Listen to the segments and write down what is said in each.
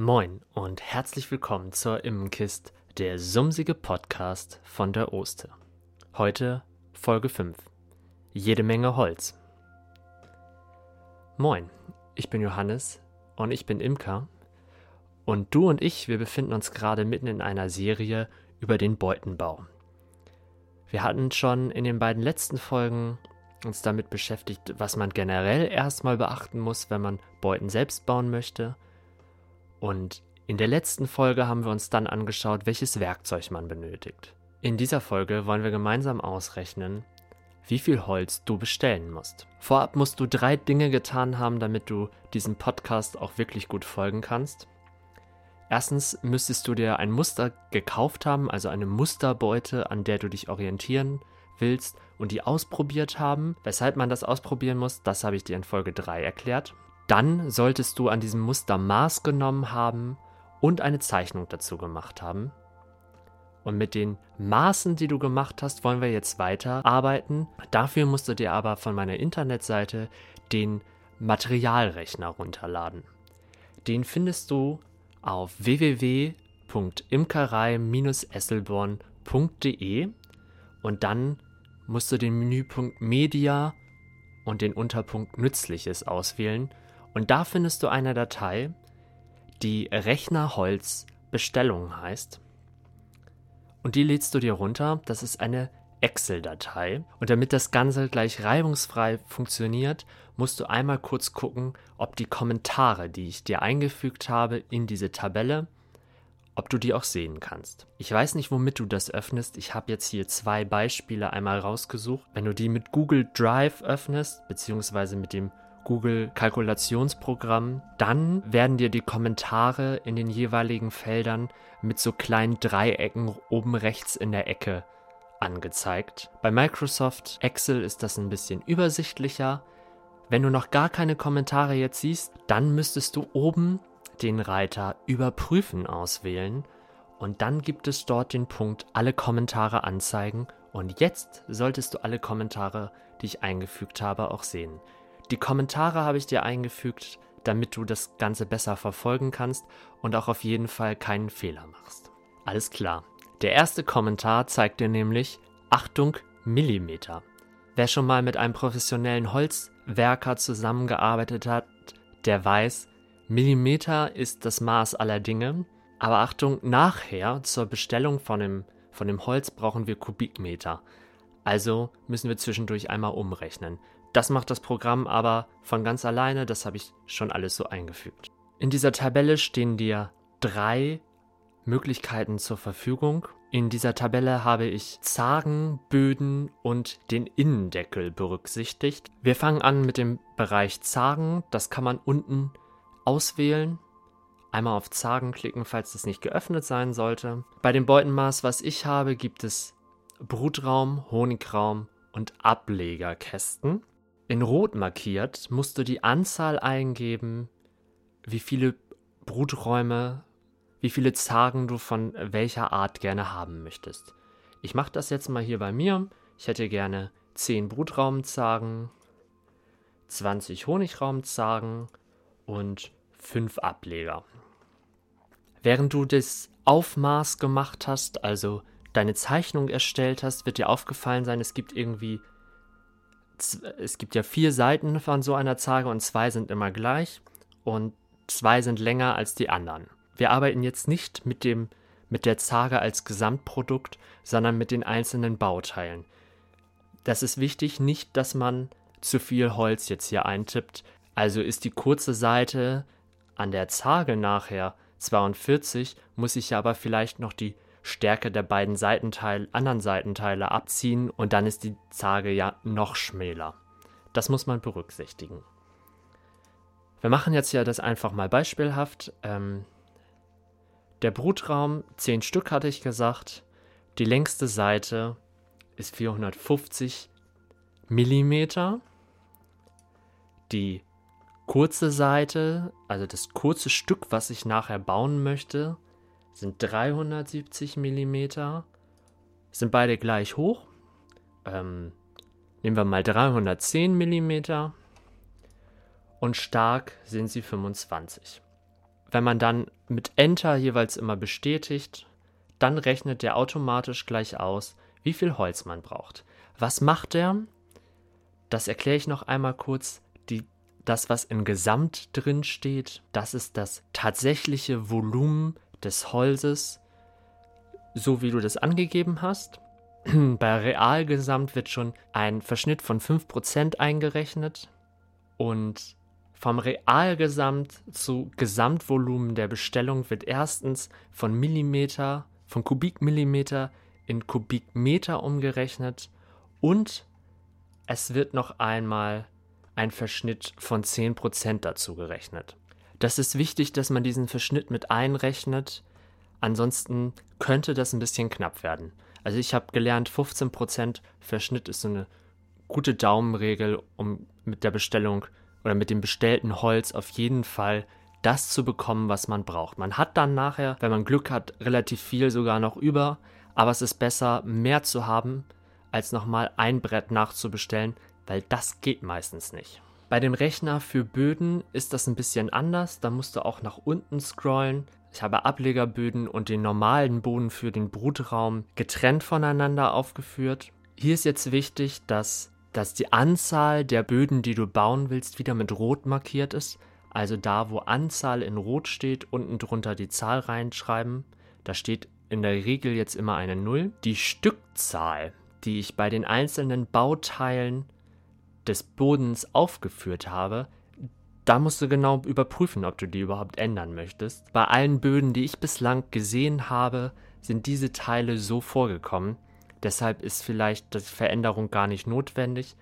Moin und herzlich willkommen zur Immenkist, der sumsige Podcast von der Oste. Heute Folge 5. Jede Menge Holz. Moin, ich bin Johannes und ich bin Imker. Und du und ich, wir befinden uns gerade mitten in einer Serie über den Beutenbau. Wir hatten schon in den beiden letzten Folgen uns damit beschäftigt, was man generell erstmal beachten muss, wenn man Beuten selbst bauen möchte – und in der letzten Folge haben wir uns dann angeschaut, welches Werkzeug man benötigt. In dieser Folge wollen wir gemeinsam ausrechnen, wie viel Holz du bestellen musst. Vorab musst du drei Dinge getan haben, damit du diesem Podcast auch wirklich gut folgen kannst. Erstens müsstest du dir ein Muster gekauft haben, also eine Musterbeute, an der du dich orientieren willst und die ausprobiert haben. Weshalb man das ausprobieren muss, das habe ich dir in Folge 3 erklärt. Dann solltest du an diesem Muster Maß genommen haben und eine Zeichnung dazu gemacht haben. Und mit den Maßen, die du gemacht hast, wollen wir jetzt weiter arbeiten. Dafür musst du dir aber von meiner Internetseite den Materialrechner runterladen. Den findest du auf www.imkerei-esselborn.de und dann musst du den Menüpunkt Media und den Unterpunkt Nützliches auswählen und da findest du eine Datei, die Rechnerholz Bestellung heißt. Und die lädst du dir runter. Das ist eine Excel-Datei. Und damit das Ganze gleich reibungsfrei funktioniert, musst du einmal kurz gucken, ob die Kommentare, die ich dir eingefügt habe in diese Tabelle, ob du die auch sehen kannst. Ich weiß nicht, womit du das öffnest. Ich habe jetzt hier zwei Beispiele einmal rausgesucht. Wenn du die mit Google Drive öffnest, beziehungsweise mit dem Google Kalkulationsprogramm. Dann werden dir die Kommentare in den jeweiligen Feldern mit so kleinen Dreiecken oben rechts in der Ecke angezeigt. Bei Microsoft Excel ist das ein bisschen übersichtlicher. Wenn du noch gar keine Kommentare jetzt siehst, dann müsstest du oben den Reiter Überprüfen auswählen und dann gibt es dort den Punkt Alle Kommentare anzeigen und jetzt solltest du alle Kommentare, die ich eingefügt habe, auch sehen. Die Kommentare habe ich dir eingefügt, damit du das Ganze besser verfolgen kannst und auch auf jeden Fall keinen Fehler machst. Alles klar. Der erste Kommentar zeigt dir nämlich Achtung Millimeter. Wer schon mal mit einem professionellen Holzwerker zusammengearbeitet hat, der weiß, Millimeter ist das Maß aller Dinge. Aber Achtung, nachher zur Bestellung von dem, von dem Holz brauchen wir Kubikmeter. Also müssen wir zwischendurch einmal umrechnen. Das macht das Programm aber von ganz alleine, das habe ich schon alles so eingefügt. In dieser Tabelle stehen dir drei Möglichkeiten zur Verfügung. In dieser Tabelle habe ich Zagen, Böden und den Innendeckel berücksichtigt. Wir fangen an mit dem Bereich Zagen. Das kann man unten auswählen. Einmal auf Zagen klicken, falls das nicht geöffnet sein sollte. Bei dem Beutenmaß, was ich habe, gibt es Brutraum, Honigraum und Ablegerkästen. In Rot markiert musst du die Anzahl eingeben, wie viele Bruträume, wie viele Zagen du von welcher Art gerne haben möchtest. Ich mache das jetzt mal hier bei mir. Ich hätte gerne 10 Brutraumzagen, 20 Honigraumzagen und 5 Ableger. Während du das Aufmaß gemacht hast, also deine Zeichnung erstellt hast, wird dir aufgefallen sein, es gibt irgendwie es gibt ja vier Seiten von so einer Zage und zwei sind immer gleich und zwei sind länger als die anderen. Wir arbeiten jetzt nicht mit dem mit der Zage als Gesamtprodukt, sondern mit den einzelnen Bauteilen. Das ist wichtig, nicht, dass man zu viel Holz jetzt hier eintippt. Also ist die kurze Seite an der Zage nachher 42, muss ich aber vielleicht noch die Stärke der beiden Seitenteil, anderen Seitenteile abziehen und dann ist die Zage ja noch schmäler. Das muss man berücksichtigen. Wir machen jetzt ja das einfach mal beispielhaft. Ähm, der Brutraum, 10 Stück hatte ich gesagt. Die längste Seite ist 450 Millimeter. Die kurze Seite, also das kurze Stück, was ich nachher bauen möchte, sind 370 mm. Sind beide gleich hoch. Ähm, nehmen wir mal 310 mm. Und stark sind sie 25. wenn man dann mit Enter jeweils immer bestätigt, dann rechnet der automatisch gleich aus, wie viel Holz man braucht. Was macht der? Das erkläre ich noch einmal kurz. Die, das, was im Gesamt drin steht, das ist das tatsächliche Volumen des Holzes, so wie du das angegeben hast. Bei Realgesamt wird schon ein Verschnitt von 5% eingerechnet und vom Realgesamt zu Gesamtvolumen der Bestellung wird erstens von Millimeter, von Kubikmillimeter in Kubikmeter umgerechnet und es wird noch einmal ein Verschnitt von 10% dazu gerechnet. Das ist wichtig, dass man diesen Verschnitt mit einrechnet, ansonsten könnte das ein bisschen knapp werden. Also ich habe gelernt, 15% Verschnitt ist so eine gute Daumenregel, um mit der Bestellung oder mit dem bestellten Holz auf jeden Fall das zu bekommen, was man braucht. Man hat dann nachher, wenn man Glück hat, relativ viel sogar noch über, aber es ist besser, mehr zu haben, als nochmal ein Brett nachzubestellen, weil das geht meistens nicht. Bei dem Rechner für Böden ist das ein bisschen anders, da musst du auch nach unten scrollen. Ich habe Ablegerböden und den normalen Boden für den Brutraum getrennt voneinander aufgeführt. Hier ist jetzt wichtig, dass, dass die Anzahl der Böden, die du bauen willst, wieder mit Rot markiert ist. Also da, wo Anzahl in Rot steht, unten drunter die Zahl reinschreiben. Da steht in der Regel jetzt immer eine 0. Die Stückzahl, die ich bei den einzelnen Bauteilen des Bodens aufgeführt habe, da musst du genau überprüfen, ob du die überhaupt ändern möchtest. Bei allen Böden, die ich bislang gesehen habe, sind diese Teile so vorgekommen. Deshalb ist vielleicht die Veränderung gar nicht notwendig.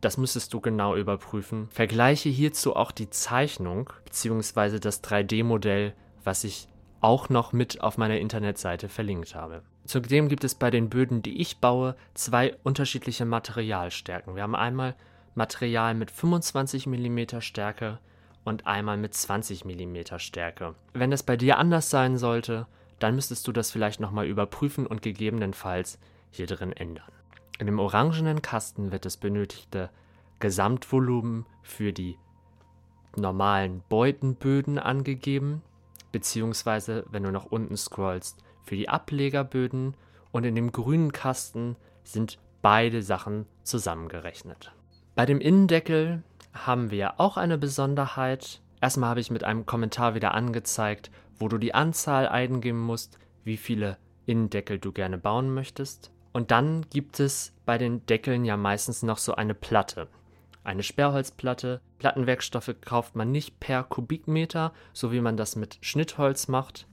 Das müsstest du genau überprüfen. Vergleiche hierzu auch die Zeichnung bzw. das 3D-Modell, was ich auch noch mit auf meiner Internetseite verlinkt habe. Zudem gibt es bei den Böden, die ich baue, zwei unterschiedliche Materialstärken. Wir haben einmal Material mit 25 mm Stärke und einmal mit 20 mm Stärke. Wenn das bei dir anders sein sollte, dann müsstest du das vielleicht nochmal überprüfen und gegebenenfalls hier drin ändern. In dem orangenen Kasten wird das benötigte Gesamtvolumen für die normalen Beutenböden angegeben, beziehungsweise wenn du nach unten scrollst, für die Ablegerböden und in dem grünen Kasten sind beide Sachen zusammengerechnet. Bei dem Innendeckel haben wir auch eine Besonderheit. Erstmal habe ich mit einem Kommentar wieder angezeigt, wo du die Anzahl eingeben musst, wie viele Innendeckel du gerne bauen möchtest. Und dann gibt es bei den Deckeln ja meistens noch so eine Platte. Eine Sperrholzplatte. Plattenwerkstoffe kauft man nicht per Kubikmeter, so wie man das mit Schnittholz macht,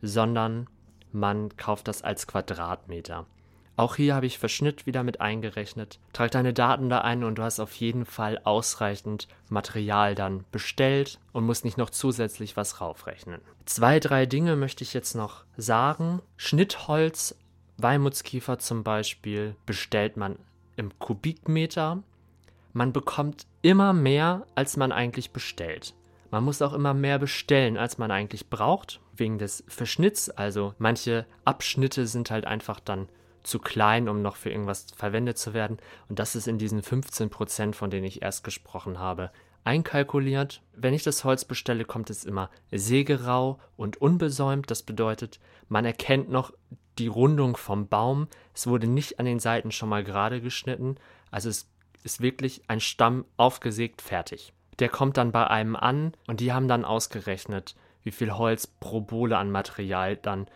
sondern man kauft das als Quadratmeter. Auch hier habe ich Verschnitt wieder mit eingerechnet. Trag deine Daten da ein und du hast auf jeden Fall ausreichend Material dann bestellt und musst nicht noch zusätzlich was raufrechnen. Zwei, drei Dinge möchte ich jetzt noch sagen. Schnittholz, Weimutskiefer zum Beispiel, bestellt man im Kubikmeter. Man bekommt immer mehr, als man eigentlich bestellt. Man muss auch immer mehr bestellen, als man eigentlich braucht, wegen des Verschnitts. Also manche Abschnitte sind halt einfach dann zu klein, um noch für irgendwas verwendet zu werden. Und das ist in diesen 15 Prozent, von denen ich erst gesprochen habe, einkalkuliert. Wenn ich das Holz bestelle, kommt es immer sägerau und unbesäumt. Das bedeutet, man erkennt noch die Rundung vom Baum. Es wurde nicht an den Seiten schon mal gerade geschnitten. Also es ist wirklich ein Stamm aufgesägt fertig. Der kommt dann bei einem an und die haben dann ausgerechnet, wie viel Holz pro Bohle an Material dann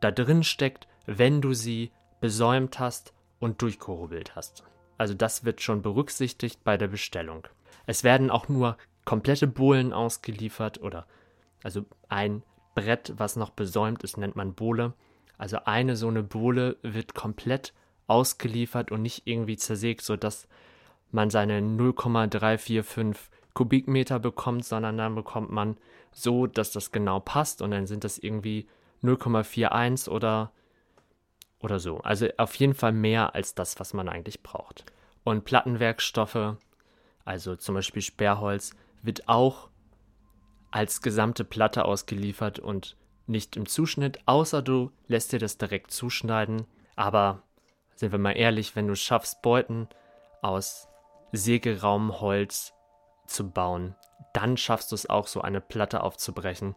da drin steckt, wenn du sie besäumt hast und durchgehobelt hast. Also das wird schon berücksichtigt bei der Bestellung. Es werden auch nur komplette Bohlen ausgeliefert oder also ein Brett, was noch besäumt ist, nennt man Bohle. Also eine so eine Bohle wird komplett ausgeliefert und nicht irgendwie zersägt, sodass man seine 0,345 Kubikmeter bekommt, sondern dann bekommt man so, dass das genau passt und dann sind das irgendwie 0,41 oder oder so. Also auf jeden Fall mehr als das, was man eigentlich braucht. Und Plattenwerkstoffe, also zum Beispiel Sperrholz, wird auch als gesamte Platte ausgeliefert und nicht im Zuschnitt, außer du lässt dir das direkt zuschneiden. Aber sind wir mal ehrlich, wenn du schaffst, Beuten aus Sägeraumholz zu bauen, dann schaffst du es auch, so eine Platte aufzubrechen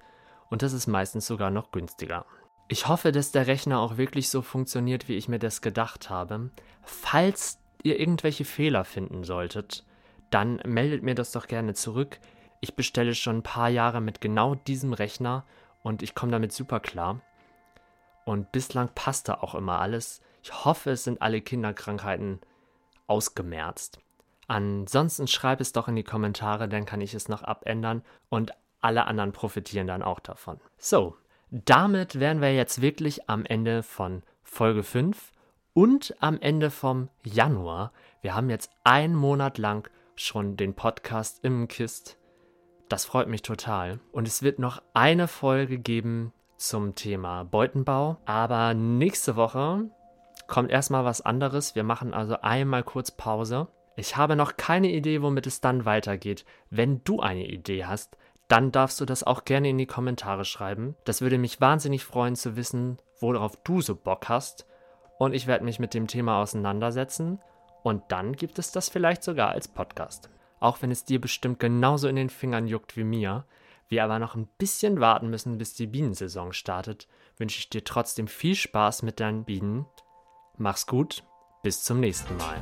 und das ist meistens sogar noch günstiger. Ich hoffe, dass der Rechner auch wirklich so funktioniert, wie ich mir das gedacht habe. Falls ihr irgendwelche Fehler finden solltet, dann meldet mir das doch gerne zurück. Ich bestelle schon ein paar Jahre mit genau diesem Rechner und ich komme damit super klar. Und bislang passt da auch immer alles. Ich hoffe, es sind alle Kinderkrankheiten ausgemerzt. Ansonsten schreib es doch in die Kommentare, dann kann ich es noch abändern und alle anderen profitieren dann auch davon. So, damit wären wir jetzt wirklich am Ende von Folge 5 und am Ende vom Januar. Wir haben jetzt einen Monat lang schon den Podcast im Kist. Das freut mich total. Und es wird noch eine Folge geben zum Thema Beutenbau. Aber nächste Woche kommt erstmal was anderes. Wir machen also einmal kurz Pause. Ich habe noch keine Idee, womit es dann weitergeht. Wenn du eine Idee hast, dann darfst du das auch gerne in die Kommentare schreiben. Das würde mich wahnsinnig freuen zu wissen, worauf du so Bock hast. Und ich werde mich mit dem Thema auseinandersetzen. Und dann gibt es das vielleicht sogar als Podcast auch wenn es dir bestimmt genauso in den Fingern juckt wie mir. Wir aber noch ein bisschen warten müssen, bis die Bienensaison startet, wünsche ich dir trotzdem viel Spaß mit deinen Bienen. Mach's gut, bis zum nächsten Mal.